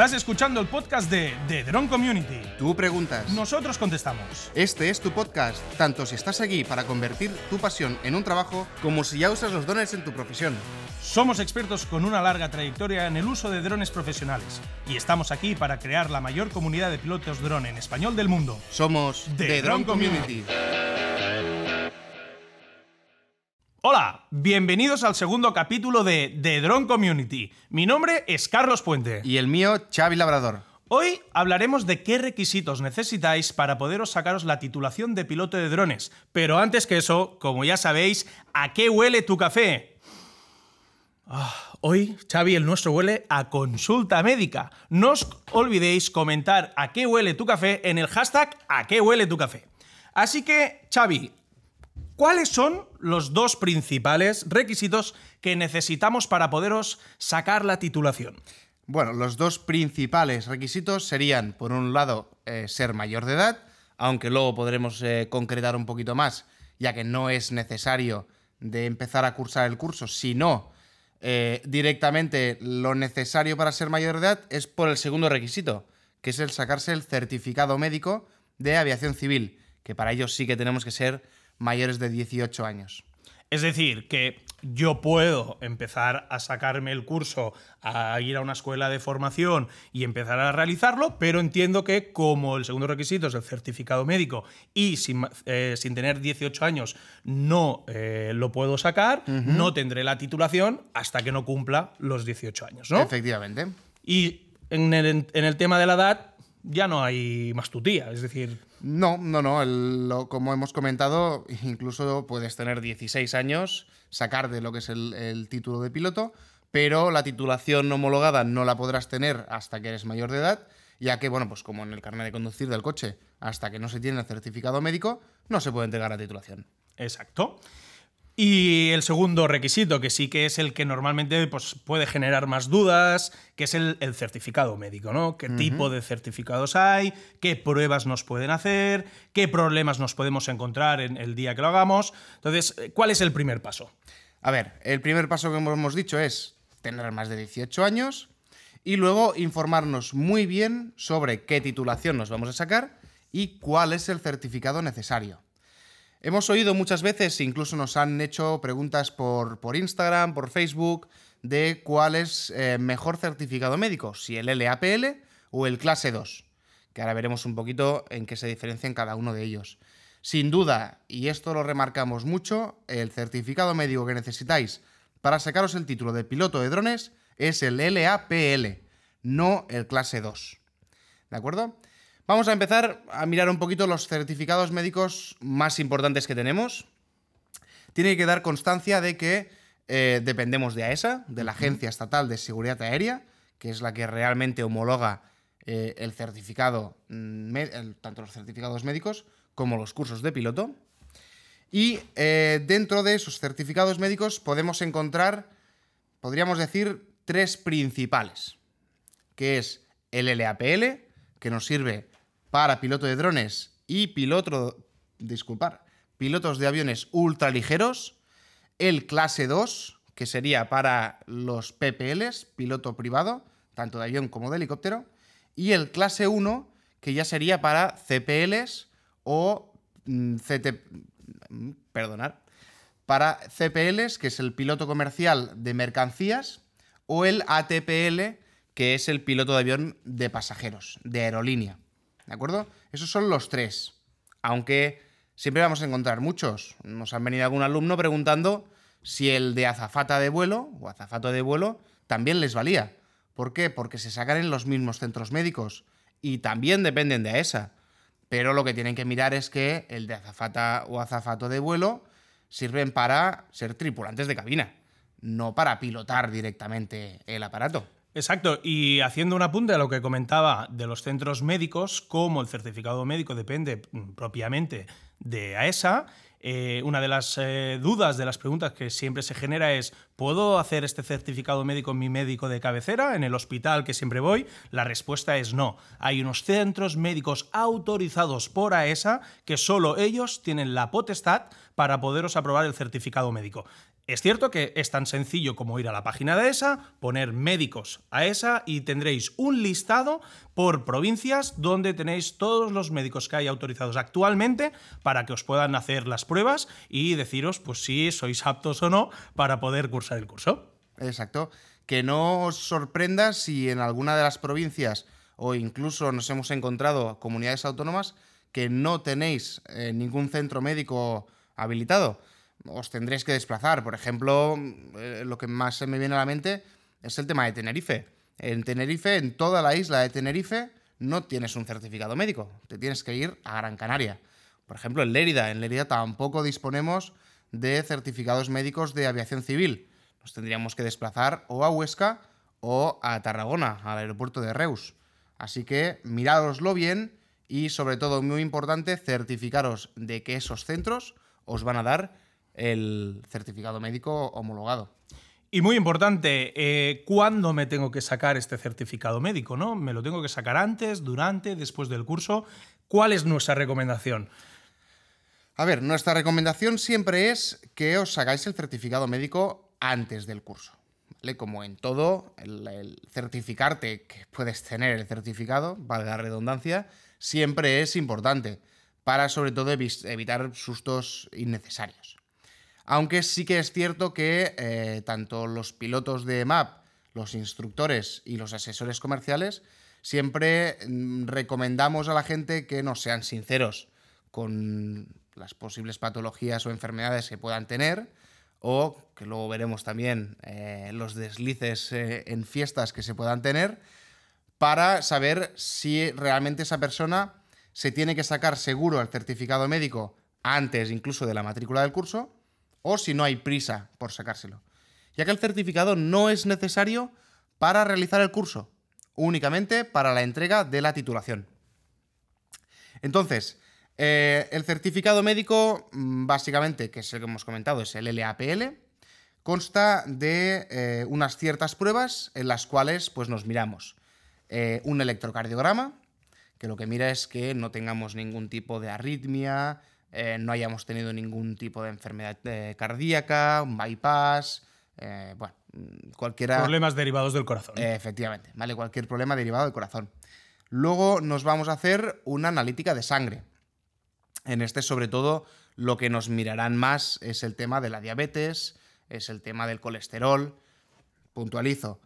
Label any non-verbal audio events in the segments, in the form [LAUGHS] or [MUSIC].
Estás escuchando el podcast de The Drone Community. Tú preguntas. Nosotros contestamos. Este es tu podcast, tanto si estás aquí para convertir tu pasión en un trabajo, como si ya usas los drones en tu profesión. Somos expertos con una larga trayectoria en el uso de drones profesionales y estamos aquí para crear la mayor comunidad de pilotos drone en español del mundo. Somos The The, Drone Drone Community. Hola, bienvenidos al segundo capítulo de The Drone Community. Mi nombre es Carlos Puente. Y el mío, Xavi Labrador. Hoy hablaremos de qué requisitos necesitáis para poderos sacaros la titulación de piloto de drones. Pero antes que eso, como ya sabéis, ¿a qué huele tu café? Ah, hoy, Xavi, el nuestro huele a consulta médica. No os olvidéis comentar a qué huele tu café en el hashtag a qué huele tu café. Así que, Xavi, ¿cuáles son los dos principales requisitos que necesitamos para poderos sacar la titulación? Bueno, los dos principales requisitos serían, por un lado, eh, ser mayor de edad, aunque luego podremos eh, concretar un poquito más, ya que no es necesario de empezar a cursar el curso, sino eh, directamente lo necesario para ser mayor de edad es por el segundo requisito, que es el sacarse el certificado médico de aviación civil, que para ello sí que tenemos que ser mayores de 18 años. Es decir, que yo puedo empezar a sacarme el curso, a ir a una escuela de formación y empezar a realizarlo, pero entiendo que como el segundo requisito es el certificado médico y sin, eh, sin tener 18 años no eh, lo puedo sacar, no tendré la titulación hasta que no cumpla los 18 años, ¿no? Efectivamente. Y en el, en el tema de la edad ya no hay más tutía, es decir... No, no, no. el- lo- como hemos comentado, incluso puedes tener 16 años, sacar de lo que es el, el título de piloto, pero la titulación homologada no la podrás tener hasta que eres mayor de edad, ya que, bueno, pues como en el carnet de conducir del coche, hasta que no se tiene el certificado médico, no se puede entregar la titulación. Exacto. Y el segundo requisito, que sí que es el que normalmente pues, puede generar más dudas, que es el, el certificado médico, ¿no? ¿Qué tipo de certificados hay? ¿Qué pruebas nos pueden hacer? ¿Qué problemas nos podemos encontrar en el día que lo hagamos? Entonces, ¿cuál es el primer paso? A ver, el primer paso que hemos dicho es tener más de 18 años y luego informarnos muy bien sobre qué titulación nos vamos a sacar y cuál es el certificado necesario. Hemos oído muchas veces, incluso nos han hecho preguntas por, por Instagram, por Facebook, de cuál es eh, mejor certificado médico, si el LAPL o el clase 2, que ahora veremos un poquito en qué se diferencian cada uno de ellos. Sin duda, y esto lo remarcamos mucho, el certificado médico que necesitáis para sacaros el título de piloto de drones es el LAPL, no el clase 2. ¿De acuerdo? Vamos a empezar a mirar un poquito los certificados médicos más importantes que tenemos. Tiene que dar constancia de que eh, dependemos de AESA, de la Agencia Estatal de Seguridad Aérea, que es la que realmente homologa eh, el certificado, mm, el- tanto los certificados médicos como los cursos de piloto. Y eh, dentro de esos certificados médicos podemos encontrar, podríamos decir, tres principales, que es el LAPL, que nos sirve para piloto de drones y piloto, disculpar, pilotos de aviones ultraligeros, el clase 2, que sería para los PPLs, piloto privado, tanto de avión como de helicóptero, y el clase 1, que ya sería para CPLs o mm, CT, mm, perdonad, para CPLs, que es el piloto comercial de mercancías, o el ATPL, que es el piloto de avión de pasajeros, de aerolínea. ¿De acuerdo? Esos son los tres. Aunque siempre vamos a encontrar muchos. Nos han venido algún alumno preguntando si el de azafata de vuelo o azafato de vuelo también les valía. ¿Por qué? Porque se sacan en los mismos centros médicos y también dependen de AESA. Pero lo que tienen que mirar es que el de azafata o azafato de vuelo sirven para ser tripulantes de cabina, no para pilotar directamente el aparato. Exacto, y haciendo un apunte a lo que comentaba de los centros médicos, como el certificado médico depende mm, propiamente de AESA, eh, una de las eh, dudas, de las preguntas que siempre se genera es, ¿puedo hacer este certificado médico en mi médico de cabecera, en el hospital que siempre voy? La respuesta es no. Hay unos centros médicos autorizados por AESA que solo ellos tienen la potestad para poderos aprobar el certificado médico. Es cierto que es tan sencillo como ir a la página de ESA, poner médicos a ESA y tendréis un listado por provincias donde tenéis todos los médicos que hay autorizados actualmente para que os puedan hacer las pruebas y deciros pues si sois aptos o no para poder cursar el curso. Exacto. Que no os sorprenda si en alguna de las provincias o incluso nos hemos encontrado comunidades autónomas que no tenéis eh, ningún centro médico habilitado os tendréis que desplazar. Por ejemplo, eh, lo que más se me viene a la mente es el tema de Tenerife. En Tenerife, en toda la isla de Tenerife, no tienes un certificado médico. Te tienes que ir a Gran Canaria. Por ejemplo, en Lérida. En Lérida tampoco disponemos de certificados médicos de aviación civil. Nos tendríamos que desplazar o a Huesca o a Tarragona, al aeropuerto de Reus. Así que mirádoslo bien y, sobre todo, muy importante, certificaros de que esos centros os van a dar el certificado médico homologado. Y muy importante, eh, ¿cuándo me tengo que sacar este certificado médico? ¿no? ¿Me lo tengo que sacar antes, durante, después del curso? ¿Cuál es nuestra recomendación? A ver, nuestra recomendación siempre es que os sacáis el certificado médico antes del curso. ¿vale? Como en todo, el, certificarte que puedes tener el certificado, valga la redundancia, siempre es importante para sobre todo evitar sustos innecesarios. Aunque sí que es cierto que eh, tanto los pilotos de MAP, los instructores y los asesores comerciales siempre mm, recomendamos a la gente que no sean sinceros con las posibles patologías o enfermedades que puedan tener o que luego veremos también eh, los deslices eh, en fiestas que se puedan tener para saber si realmente esa persona se tiene que sacar seguro el certificado médico antes incluso de la matrícula del curso o si no hay prisa por sacárselo, ya que el certificado no es necesario para realizar el curso, únicamente para la entrega de la titulación. Entonces, eh, el certificado médico, mm, básicamente, que es el que hemos comentado, es el LAPL, consta de eh, unas ciertas pruebas en las cuales pues, nos miramos eh, un electrocardiograma, que lo que mira es que no tengamos ningún tipo de arritmia, eh, no hayamos tenido ningún tipo de enfermedad eh, cardíaca, un bypass, eh, bueno, cualquiera... Problemas derivados del corazón. efectivamente, ¿vale? Cualquier problema derivado del corazón. Luego nos vamos a hacer una analítica de sangre. En este, sobre todo, lo que nos mirarán más es el tema de la diabetes, es el tema del colesterol. Puntualizo.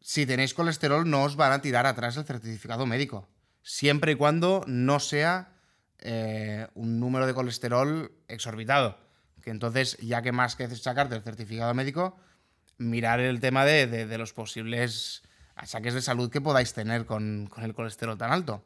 Si tenéis colesterol, no os van a tirar atrás el certificado médico. Siempre y cuando no sea eh, un número de colesterol exorbitado. Que entonces, ya que más que sacarte el certificado médico, mirar el tema de, los posibles achaques de salud que podáis tener con, el colesterol tan alto.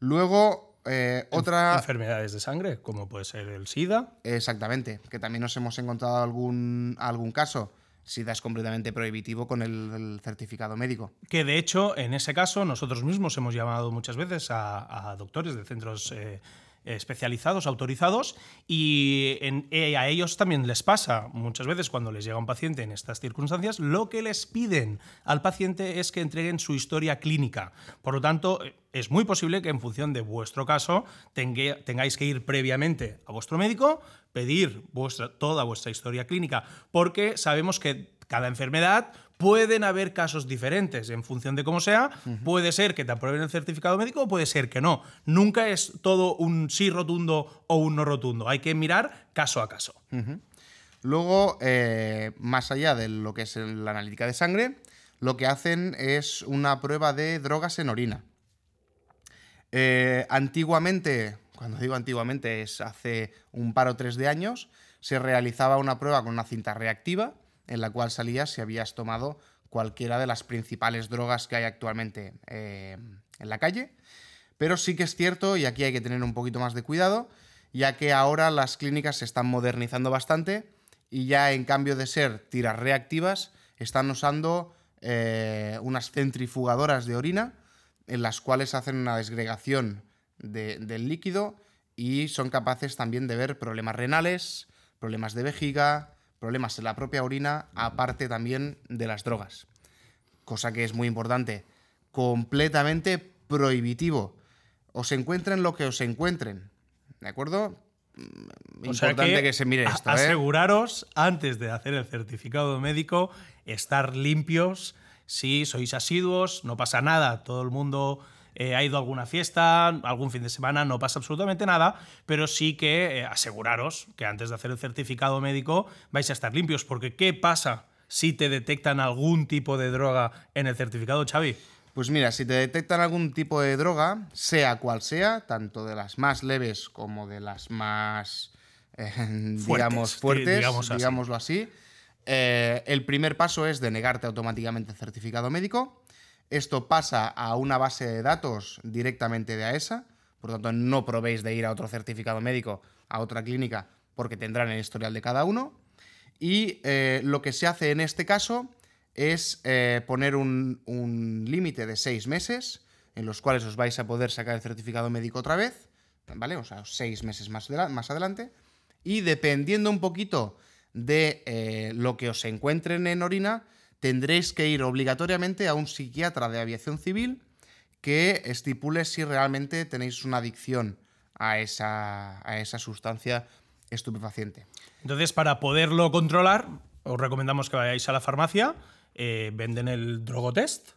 Luego, eh, otra... Enfermedades de sangre, como puede ser el SIDA. Exactamente, que también nos hemos encontrado algún, algún caso SIDA es completamente prohibitivo con el, certificado médico. Que de hecho, en ese caso, nosotros mismos hemos llamado muchas veces a, doctores de centros eh, especializados, autorizados, y eh, a ellos también les pasa muchas veces cuando les llega un paciente en estas circunstancias, lo que les piden al paciente es que entreguen su historia clínica. Por lo tanto, es muy posible que en función de vuestro caso tengáis que ir previamente a vuestro médico, pedir toda vuestra historia clínica, porque sabemos que cada enfermedad pueden haber casos diferentes en función de cómo sea. Puede ser que te aprueben el certificado médico o puede ser que no. Nunca es todo un sí rotundo o un no rotundo. Hay que mirar caso a caso. Luego, eh, más allá de lo que es la analítica de sangre, lo que hacen es una prueba de drogas en orina. Eh, antiguamente, cuando digo antiguamente es hace un par o tres de años, se realizaba una prueba con una cinta reactiva en la cual salía si habías tomado cualquiera de las principales drogas que hay actualmente eh, en la calle. Pero sí que es cierto, y aquí hay que tener un poquito más de cuidado, ya que ahora las clínicas se están modernizando bastante y ya en cambio de ser tiras reactivas, están usando eh, unas centrifugadoras de orina en las cuales hacen una desgregación del líquido y son capaces también de ver problemas renales, problemas de vejiga, problemas en la propia orina, aparte también de las drogas. Cosa que es muy importante, completamente prohibitivo. Os encuentren lo que os encuentren, ¿de acuerdo? sea importante que, se mire esto. ¿eh? Aseguraros, antes de hacer el certificado médico, estar limpios. Si sois asiduos, no pasa nada. Todo el mundo eh, ha ido a alguna fiesta, algún fin de semana, no pasa absolutamente nada. Pero sí que eh, aseguraros que antes de hacer el certificado médico vais a estar limpios. Porque, ¿qué pasa si te detectan algún tipo de droga en el certificado, Xavi? Pues mira, si te detectan algún tipo de droga, sea cual sea, tanto de las más leves como de las más, eh, digamos, fuertes, digamos así. digámoslo así, eh, el primer paso es denegarte automáticamente el certificado médico. Esto pasa a una base de datos directamente de AESA, por lo tanto no probéis de ir a otro certificado médico, a otra clínica, porque tendrán el historial de cada uno. Y eh, lo que se hace en este caso es eh, poner un, límite de seis meses en los cuales os vais a poder sacar el certificado médico otra vez, ¿vale? O sea, seis meses más adelante. Y dependiendo un poquito de eh, lo que os encuentren en orina, tendréis que ir obligatoriamente a un psiquiatra de aviación civil que estipule si realmente tenéis una adicción a esa, a esa sustancia estupefaciente. Entonces, para poderlo controlar, os recomendamos que vayáis a la farmacia, eh, venden el drogotest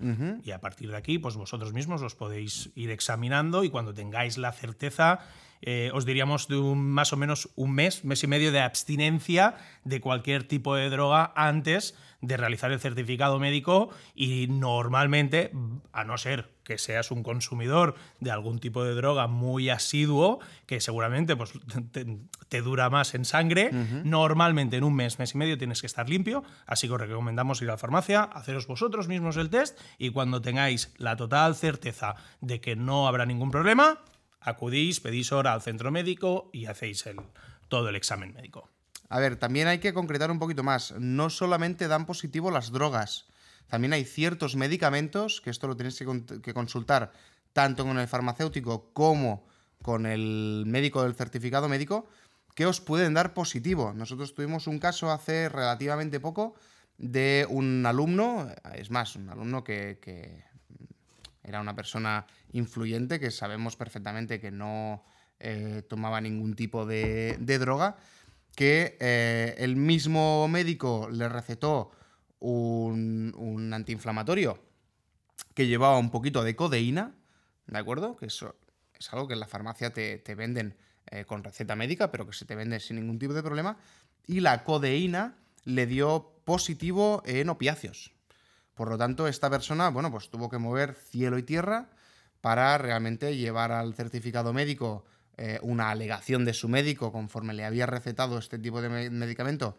y a partir de aquí, pues vosotros mismos os podéis ir examinando y cuando tengáis la certeza, eh, os diríamos de un, más o menos un mes, mes y medio de abstinencia de cualquier tipo de droga antes de realizar el certificado médico y normalmente, a no ser que seas un consumidor de algún tipo de droga muy asiduo, que seguramente pues, te, te dura más en sangre, normalmente en un mes, mes y medio tienes que estar limpio, así que os recomendamos ir a la farmacia, haceros vosotros mismos el test y cuando tengáis la total certeza de que no habrá ningún problema, acudís, pedís hora al centro médico y hacéis todo el examen médico. A ver, también hay que concretar un poquito más. No solamente dan positivo las drogas, también hay ciertos medicamentos, que esto lo tenéis que, con- que consultar tanto con el farmacéutico como con el médico del certificado médico, que os pueden dar positivo. Nosotros tuvimos un caso hace relativamente poco de un alumno, es más, un alumno que era una persona influyente que sabemos perfectamente que no eh, tomaba ningún tipo de, droga, que eh, el mismo médico le recetó un, antiinflamatorio que llevaba un poquito de codeína, ¿de acuerdo? Que eso es algo que en la farmacia te, te venden eh, con receta médica, pero que se te vende sin ningún tipo de problema. Y la codeína le dio positivo en opiáceos. Por lo tanto, esta persona, bueno, pues tuvo que mover cielo y tierra para realmente llevar al certificado médico eh, una alegación de su médico conforme le había recetado este tipo de me- medicamento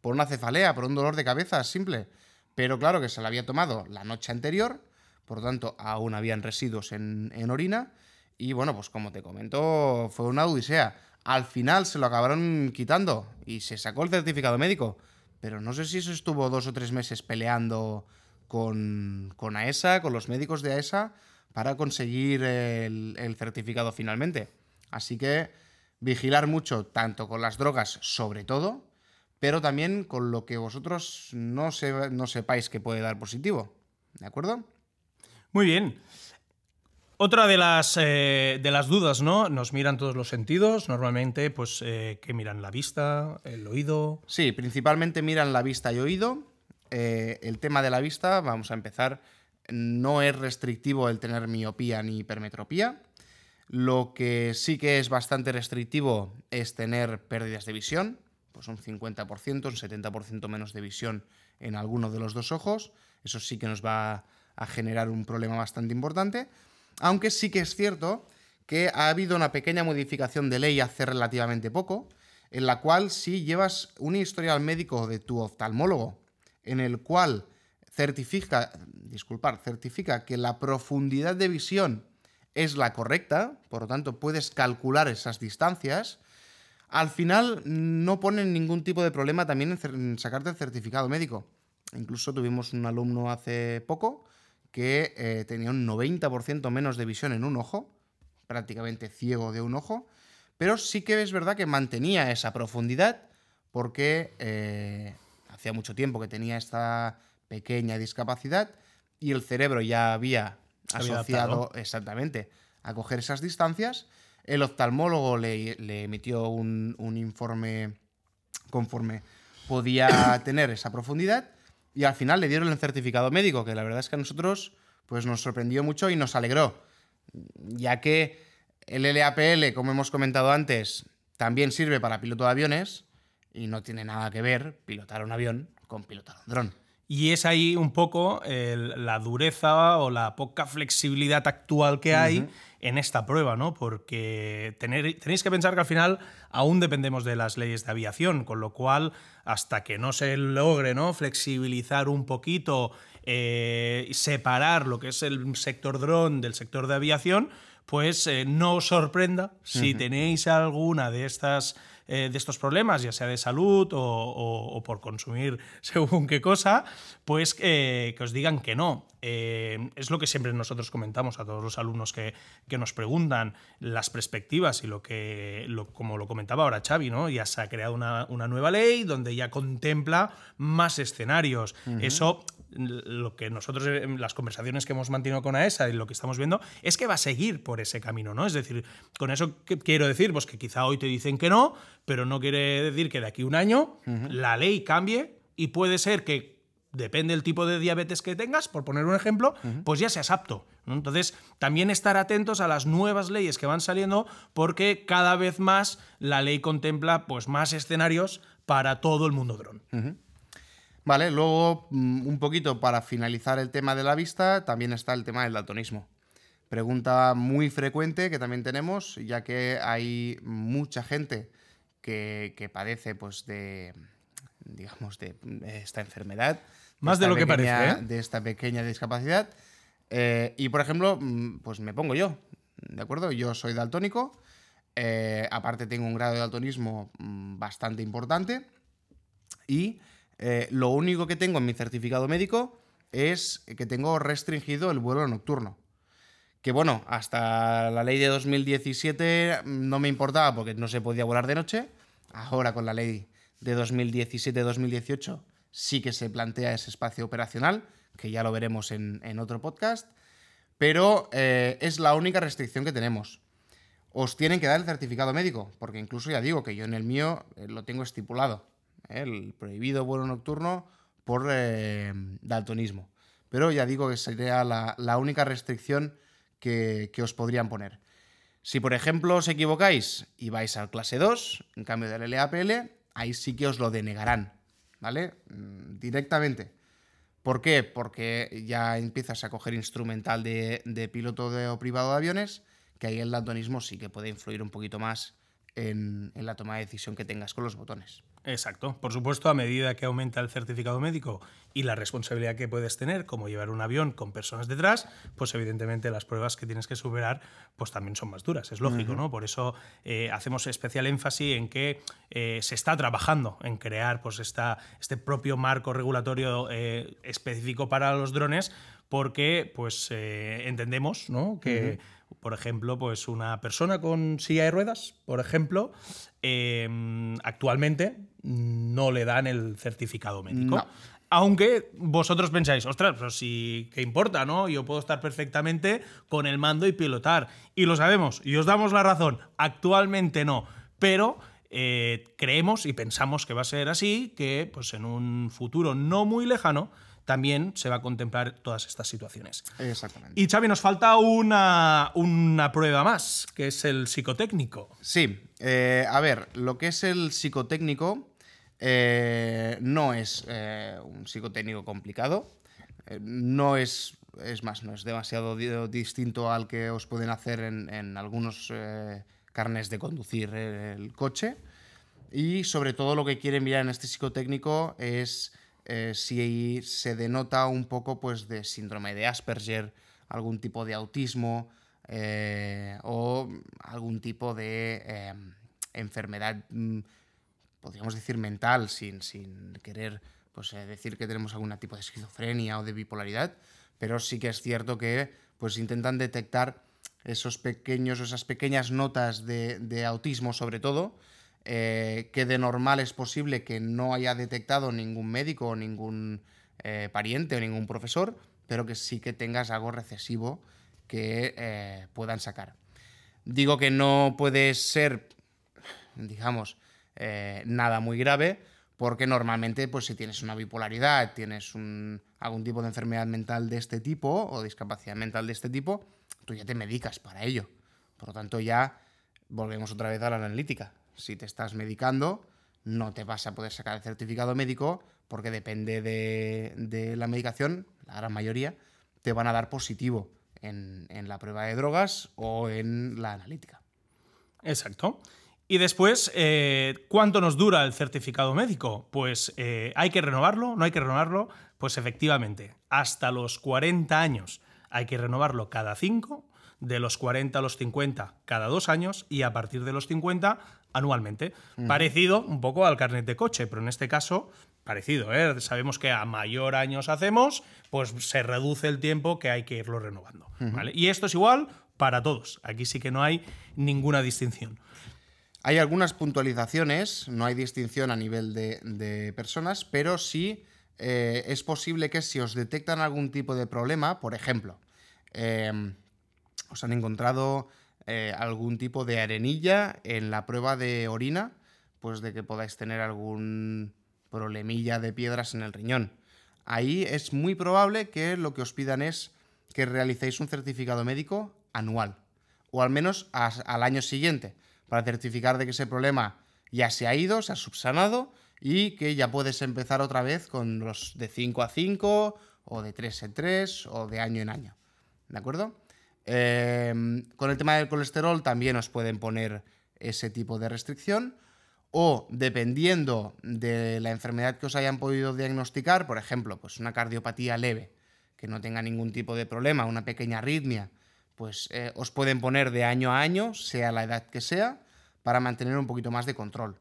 por una cefalea, por un dolor de cabeza simple. Pero claro que se lo había tomado la noche anterior, por lo tanto aún habían residuos en, en orina. Y bueno, pues como te comento, fue una odisea. Al final se lo acabaron quitando y se sacó el certificado médico. Pero no sé si eso estuvo dos o tres meses peleando con, con AESA, con los médicos de AESA, para conseguir el, el certificado finalmente. Así que vigilar mucho, tanto con las drogas, sobre todo, pero también con lo que vosotros no, se- no sepáis que puede dar positivo. ¿De acuerdo? Muy bien. Otra de las, eh, de las dudas, ¿no? Nos miran todos los sentidos, normalmente, pues, eh, que miran la vista, el oído. Sí, principalmente miran la vista y oído. Eh, el tema de la vista, vamos a empezar, no es restrictivo el tener miopía ni hipermetropía. Lo que sí que es bastante restrictivo es tener pérdidas de visión, pues un 50%, un 70% menos de visión en alguno de los dos ojos. Eso sí que nos va a generar un problema bastante importante. Aunque sí que es cierto que ha habido una pequeña modificación de ley hace relativamente poco, en la cual si llevas un historial médico de tu oftalmólogo, en el cual certifica, disculpar, certifica que la profundidad de visión es la correcta, por lo tanto puedes calcular esas distancias, al final no ponen ningún tipo de problema también en, sacarte el certificado médico. Incluso tuvimos un alumno hace poco que eh, tenía un 90% menos de visión en un ojo, prácticamente ciego de un ojo, pero sí que es verdad que mantenía esa profundidad porque eh, hacía mucho tiempo que tenía esta pequeña discapacidad y el cerebro ya había asociado adaptado. exactamente a coger esas distancias El oftalmólogo le, le emitió un, un informe conforme podía [COUGHS] tener esa profundidad y al final le dieron el certificado médico, que la verdad es que a nosotros pues, nos sorprendió mucho y nos alegró, ya que el LAPL, como hemos comentado antes, también sirve para piloto de aviones y no tiene nada que ver pilotar un avión con pilotar un dron. Y es ahí un poco el- la dureza o la poca flexibilidad actual que hay en esta prueba, ¿no? Porque tener- tenéis que pensar que al final aún dependemos de las leyes de aviación, con lo cual hasta que no se logre ¿no? flexibilizar un poquito, eh, y separar lo que es el sector dron del sector de aviación, pues eh, no os sorprenda si tenéis alguna de estas eh, de estos problemas, ya sea de salud o, o- o por consumir [LAUGHS] según qué cosa, pues eh, que os digan que no. Eh, es lo que siempre nosotros comentamos a todos los alumnos que, que nos preguntan las perspectivas y lo que, lo- como lo comentaba ahora Xavi, ¿no? ya se ha creado una, una nueva ley donde ya contempla más escenarios. Eso lo que nosotros, eh, las conversaciones que hemos mantenido con AESA y lo que estamos viendo, es que va a seguir por ese camino, ¿no? Es decir, con eso ¿qué quiero decir, pues que quizá hoy te dicen que no, pero no quiere decir que de aquí a un año la ley cambie y puede ser que depende del tipo de diabetes que tengas, por poner un ejemplo, pues ya seas apto. ¿no? Entonces, también estar atentos a las nuevas leyes que van saliendo, porque cada vez más la ley contempla pues, más escenarios para todo el mundo dron. Vale, luego mm, un poquito para finalizar el tema de la vista, también está el tema del daltonismo. Pregunta muy frecuente que también tenemos, ya que hay mucha gente que, que padece pues de, digamos, de esta enfermedad. Más de lo que parece, ¿eh? De esta pequeña discapacidad. Eh, y, por ejemplo, mm, pues me pongo yo, ¿de acuerdo? Yo soy daltónico, eh, aparte tengo un grado de daltonismo mm, bastante importante y eh, lo único que tengo en mi certificado médico es que tengo restringido el vuelo nocturno. Que bueno, hasta la ley de 2017 no me importaba porque no se podía volar de noche. Ahora con la ley de 2017-2018 sí que se plantea ese espacio operacional, que ya lo veremos en, otro podcast. Pero eh, es la única restricción que tenemos. Os tienen que dar el certificado médico, porque incluso ya digo que yo en el mío eh, lo tengo estipulado. ¿Eh? El prohibido vuelo nocturno por eh, daltonismo. Pero ya digo que sería la, única restricción que, os podrían poner. Si por ejemplo os equivocáis y vais al clase 2, en cambio del LAPL, ahí sí que os lo denegarán, ¿vale? Mm, Directamente. ¿Por qué? Porque ya empiezas a coger instrumental de, piloto o privado de aviones, que ahí el daltonismo sí que puede influir un poquito más en la toma de decisión que tengas con los botones. Exacto. Por supuesto, a medida que aumenta el certificado médico y la responsabilidad que puedes tener, como llevar un avión con personas detrás, pues evidentemente las pruebas que tienes que superar pues también son más duras. Es lógico, ¿no? Por eso eh, hacemos especial énfasis en que eh, se está trabajando en crear pues esta, este propio marco regulatorio eh, específico para los drones, porque pues eh, entendemos ¿no? que por ejemplo, pues una persona con silla de ruedas, por ejemplo, eh, actualmente no le dan el certificado médico. No. Aunque vosotros pensáis, ostras, pero si, ¿qué importa, no? Yo puedo estar perfectamente con el mando y pilotar. Y lo sabemos, y os damos la razón, actualmente no. Pero eh, creemos y pensamos que va a ser así, que pues en un futuro no muy lejano también se va a contemplar todas estas situaciones. Exactamente. Y Xavi, nos falta una, una prueba más, que es el psicotécnico. Sí, eh, a ver, lo que es el psicotécnico eh, no es eh, un psicotécnico complicado, no es, es más, no es demasiado di- distinto al que os pueden hacer en, en algunos carnes de conducir el coche. Y sobre todo lo que quieren mirar en este psicotécnico es eh, si se denota un poco pues, de síndrome de Asperger, algún tipo de autismo eh, o algún tipo de eh, enfermedad, mm, podríamos decir mental, sin, sin querer pues, eh, decir que tenemos algún tipo de esquizofrenia o de bipolaridad, pero sí que es cierto que pues, intentan detectar esos pequeños, esas pequeñas notas de, de autismo sobre todo, eh, que de normal es posible que no haya detectado ningún médico o ningún eh, pariente o ningún profesor, pero que sí que tengas algo recesivo que eh, puedan sacar. Digo que no puede ser, digamos, nada muy grave, porque normalmente, pues si tienes una bipolaridad, tienes algún tipo de enfermedad mental de este tipo o discapacidad mental de este tipo, tú ya te medicas para ello. Por lo tanto, ya volvemos otra vez a la analítica. Si te estás medicando, no te vas a poder sacar el certificado médico porque depende de, la medicación, la gran mayoría, te van a dar positivo en, la prueba de drogas o en la analítica. Exacto. Y después, eh, ¿cuánto nos dura el certificado médico? Pues eh, hay que renovarlo, no hay que renovarlo. Pues efectivamente, hasta los 40 años hay que renovarlo cada 5 de los 40 a los 50 cada dos años y a partir de los 50 anualmente. Parecido un poco al carnet de coche, pero en este caso parecido. ¿eh? Sabemos que a mayor años hacemos, pues se reduce el tiempo que hay que irlo renovando. Y esto es igual para todos. Aquí sí que no hay ninguna distinción. Hay algunas puntualizaciones, no hay distinción a nivel de, personas, pero sí eh, es posible que si os detectan algún tipo de problema, por ejemplo, eh, os han encontrado eh, algún tipo de arenilla en la prueba de orina, pues de que podáis tener algún problemilla de piedras en el riñón. Ahí es muy probable que lo que os pidan es que realicéis un certificado médico anual, o al menos al año siguiente, para certificar de que ese problema ya se ha ido, se ha subsanado y que ya puedes empezar otra vez con los de 5 a 5 o de 3 en 3 o de año en año. ¿De acuerdo? Em, con el tema del colesterol también os pueden poner ese tipo de restricción. O dependiendo de la enfermedad que os hayan podido diagnosticar, por ejemplo, pues una cardiopatía leve, que no tenga ningún tipo de problema, una pequeña arritmia, pues eh, os pueden poner de año a año, sea la edad que sea, para mantener un poquito más de control.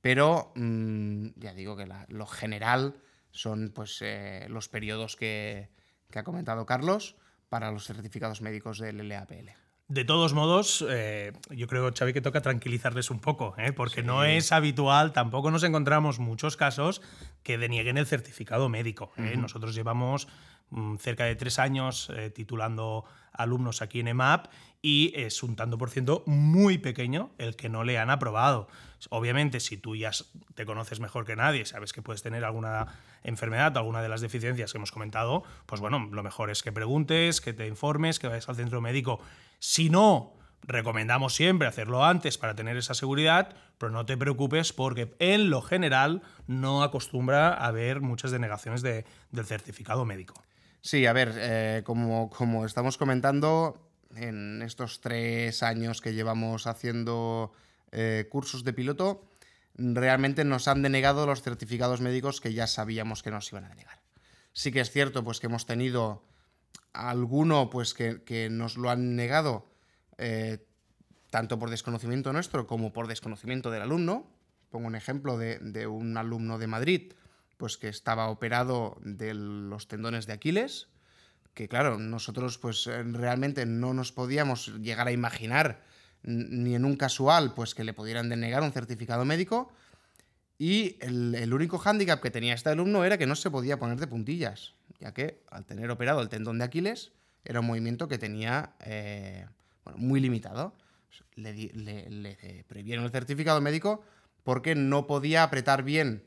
Pero mm, ya digo que lo general son pues, eh, los periodos que ha comentado Carlos para los certificados médicos del LAPL. De todos modos, eh, yo creo, Xavi, que toca tranquilizarles un poco, ¿eh? porque no es habitual, tampoco nos encontramos muchos casos que denieguen el certificado médico. ¿eh? Nosotros llevamos cerca de tres años titulando alumnos aquí en EMAP y es un tanto por ciento muy pequeño el que no le han aprobado. Obviamente, si tú ya te conoces mejor que nadie, sabes que puedes tener alguna enfermedad, alguna de las deficiencias que hemos comentado, pues bueno, lo mejor es que preguntes, que te informes, que vayas al centro médico. Si no, recomendamos siempre hacerlo antes para tener esa seguridad, pero no te preocupes porque en lo general no acostumbra a haber muchas denegaciones del certificado médico. Sí, a ver, eh, como, estamos comentando, en estos tres años que llevamos haciendo eh, cursos de piloto, realmente nos han denegado los certificados médicos que ya sabíamos que nos iban a denegar. Sí que es cierto pues, que hemos tenido alguno pues, que, nos lo han negado eh, tanto por desconocimiento nuestro como por desconocimiento del alumno. Pongo un ejemplo de un alumno de Madrid pues, que estaba operado de los tendones de Aquiles, que claro, nosotros pues realmente no nos podíamos llegar a imaginar ni en un casual, pues que le pudieran denegar un certificado médico. Y el, único hándicap que tenía este alumno era que no se podía poner de puntillas, ya que al tener operado el tendón de Aquiles era un movimiento que tenía eh, muy limitado. Le, le, prohibieron el certificado médico porque no podía apretar bien,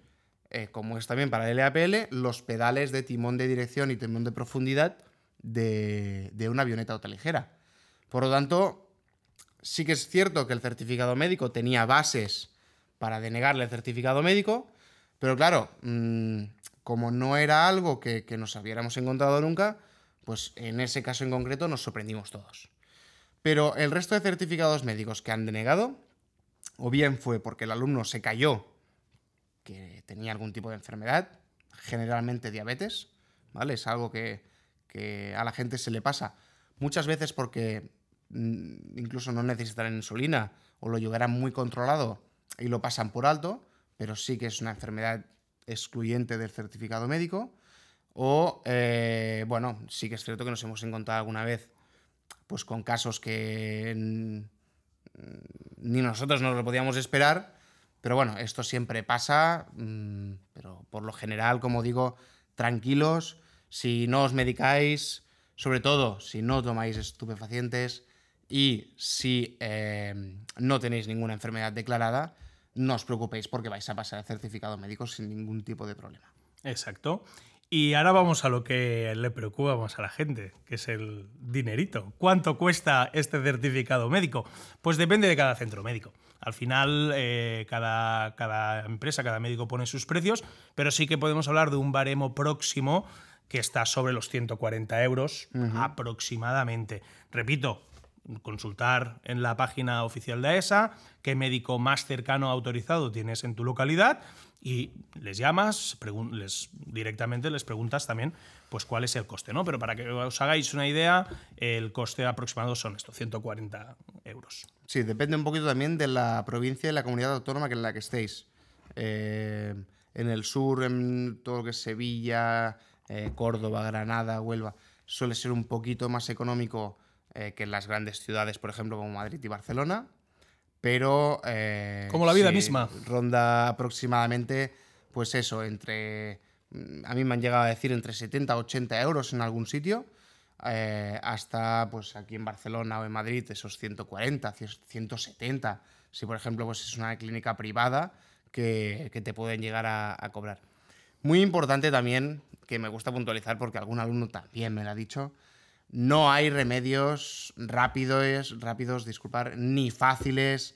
eh, como es también para el LAPL, los pedales de timón de dirección y timón de profundidad de, de una avioneta ligera. Por lo tanto, sí que es cierto que el certificado médico tenía bases para denegarle el certificado médico, pero claro, mm, como no era algo que, nos hubiéramos encontrado nunca, pues en ese caso en concreto nos sorprendimos todos. Pero el resto de certificados médicos que han denegado, o bien fue porque el alumno se cayó, que tenía algún tipo de enfermedad, generalmente diabetes, ¿vale? Es algo que, a la gente se le pasa muchas veces porque Mm, incluso no necesitarán insulina o lo llevarán muy controlado y lo pasan por alto, pero sí que es una enfermedad excluyente del certificado médico. O, eh, bueno, sí que es cierto que nos hemos encontrado alguna vez pues con casos que ni nosotros nos lo podíamos esperar, pero bueno, esto siempre pasa, mm, pero por lo general, como digo, tranquilos, si no os medicáis, sobre todo si no tomáis estupefacientes, Y si eh, no tenéis ninguna enfermedad declarada, no os preocupéis porque vais a pasar el certificado médico sin ningún tipo de problema. Exacto. Y ahora vamos a lo que le preocupa más a la gente, que es el dinerito. ¿Cuánto cuesta este certificado médico? Pues depende de cada centro médico. Al final, eh, cada, cada empresa, cada médico pone sus precios, pero sí que podemos hablar de un baremo próximo que está sobre los 140 euros aproximadamente. Repito, consultar en la página oficial de ESA qué médico más cercano autorizado tienes en tu localidad y les llamas, les, directamente les preguntas también pues cuál es el coste, ¿no? Pero para que os hagáis una idea, el coste aproximado son estos 140 euros. Sí, depende un poquito también de la provincia y la comunidad autónoma en la que estéis. Eh, en el sur, en todo lo que es Sevilla, eh, Córdoba, Granada, Huelva, suele ser un poquito más económico eh, que en las grandes ciudades, por ejemplo, como Madrid y Barcelona. Pero. Eh, como la vida misma. Ronda aproximadamente, pues eso, entre. A mí me han llegado a decir entre 70 y 80 euros en algún sitio. hasta pues aquí en Barcelona o en Madrid esos 140, 170, si por ejemplo pues es una clínica privada que, te pueden llegar a, cobrar. Muy importante también, que me gusta puntualizar porque algún alumno también me lo ha dicho, no hay remedios rápidos, rápidos, disculpar, ni fáciles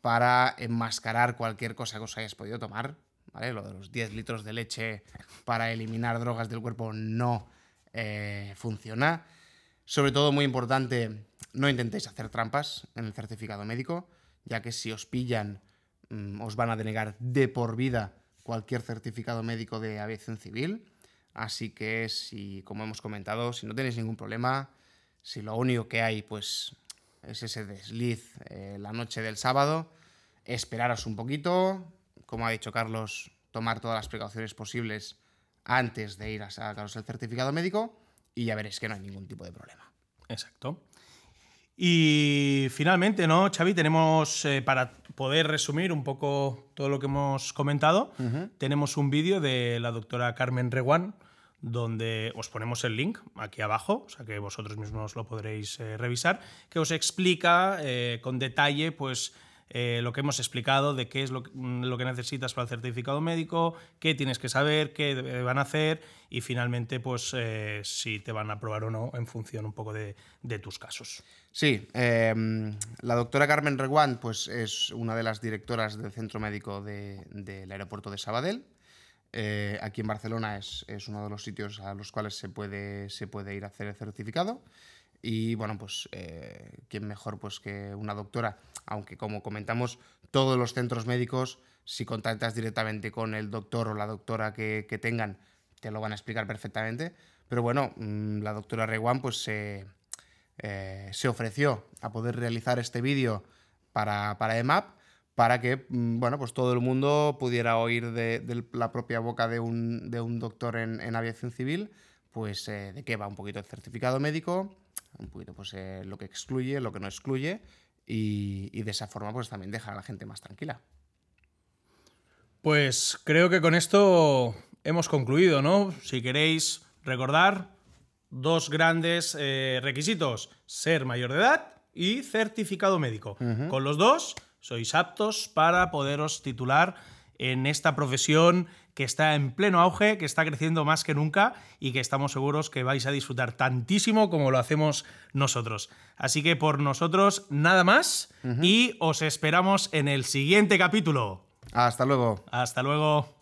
para enmascarar cualquier cosa que os hayáis podido tomar. ¿vale? Lo de los 10 litros de leche para eliminar drogas del cuerpo no eh, funciona. Sobre todo, muy importante, no intentéis hacer trampas en el certificado médico, ya que si os pillan, mm, os van a denegar de por vida cualquier certificado médico de aviación civil. Así que si, como hemos comentado, si no tenéis ningún problema, si lo único que hay pues es ese desliz eh, la noche del sábado, esperaros un poquito, como ha dicho Carlos, tomar todas las precauciones posibles antes de ir a sacaros el certificado médico y ya veréis que no hay ningún tipo de problema. Exacto. Y finalmente, ¿no, Xavi? Tenemos, eh, para poder resumir un poco todo lo que hemos comentado, tenemos un vídeo de la doctora Carmen Reguán, donde os ponemos el link aquí abajo, o sea que vosotros mismos lo podréis eh, revisar, que os explica eh, con detalle pues, eh, lo que hemos explicado de qué es lo, que necesitas para el certificado médico, qué tienes que saber, qué van a hacer y finalmente pues, si te van a aprobar o no en función un poco de, tus casos. Sí, em, la doctora Carmen Reguant pues, es una de las directoras del centro médico del aeropuerto de Sabadell eh, aquí en Barcelona es, uno de los sitios a los cuales se puede, se puede ir a hacer el certificado. Y bueno, pues eh, quién mejor pues que una doctora, aunque como comentamos, todos los centros médicos, si contactas directamente con el doctor o la doctora que, tengan, te lo van a explicar perfectamente. Pero bueno, mm, la doctora Rewan pues se, eh, se ofreció a poder realizar este vídeo para, para EMAP para que mm, bueno, pues todo el mundo pudiera oír de, la propia boca de un, doctor en, aviación civil, pues eh, de qué va un poquito el certificado médico, un poquito pues eh, lo que excluye, lo que no excluye, y, de esa forma pues también dejar a la gente más tranquila. Pues creo que con esto hemos concluido, ¿no? Si queréis recordar, dos grandes eh, requisitos, ser mayor de edad y certificado médico. Con los dos sois aptos para poderos titular en esta profesión que está en pleno auge, que está creciendo más que nunca y que estamos seguros que vais a disfrutar tantísimo como lo hacemos nosotros. Así que por nosotros nada más y os esperamos en el siguiente capítulo. Hasta luego. Hasta luego.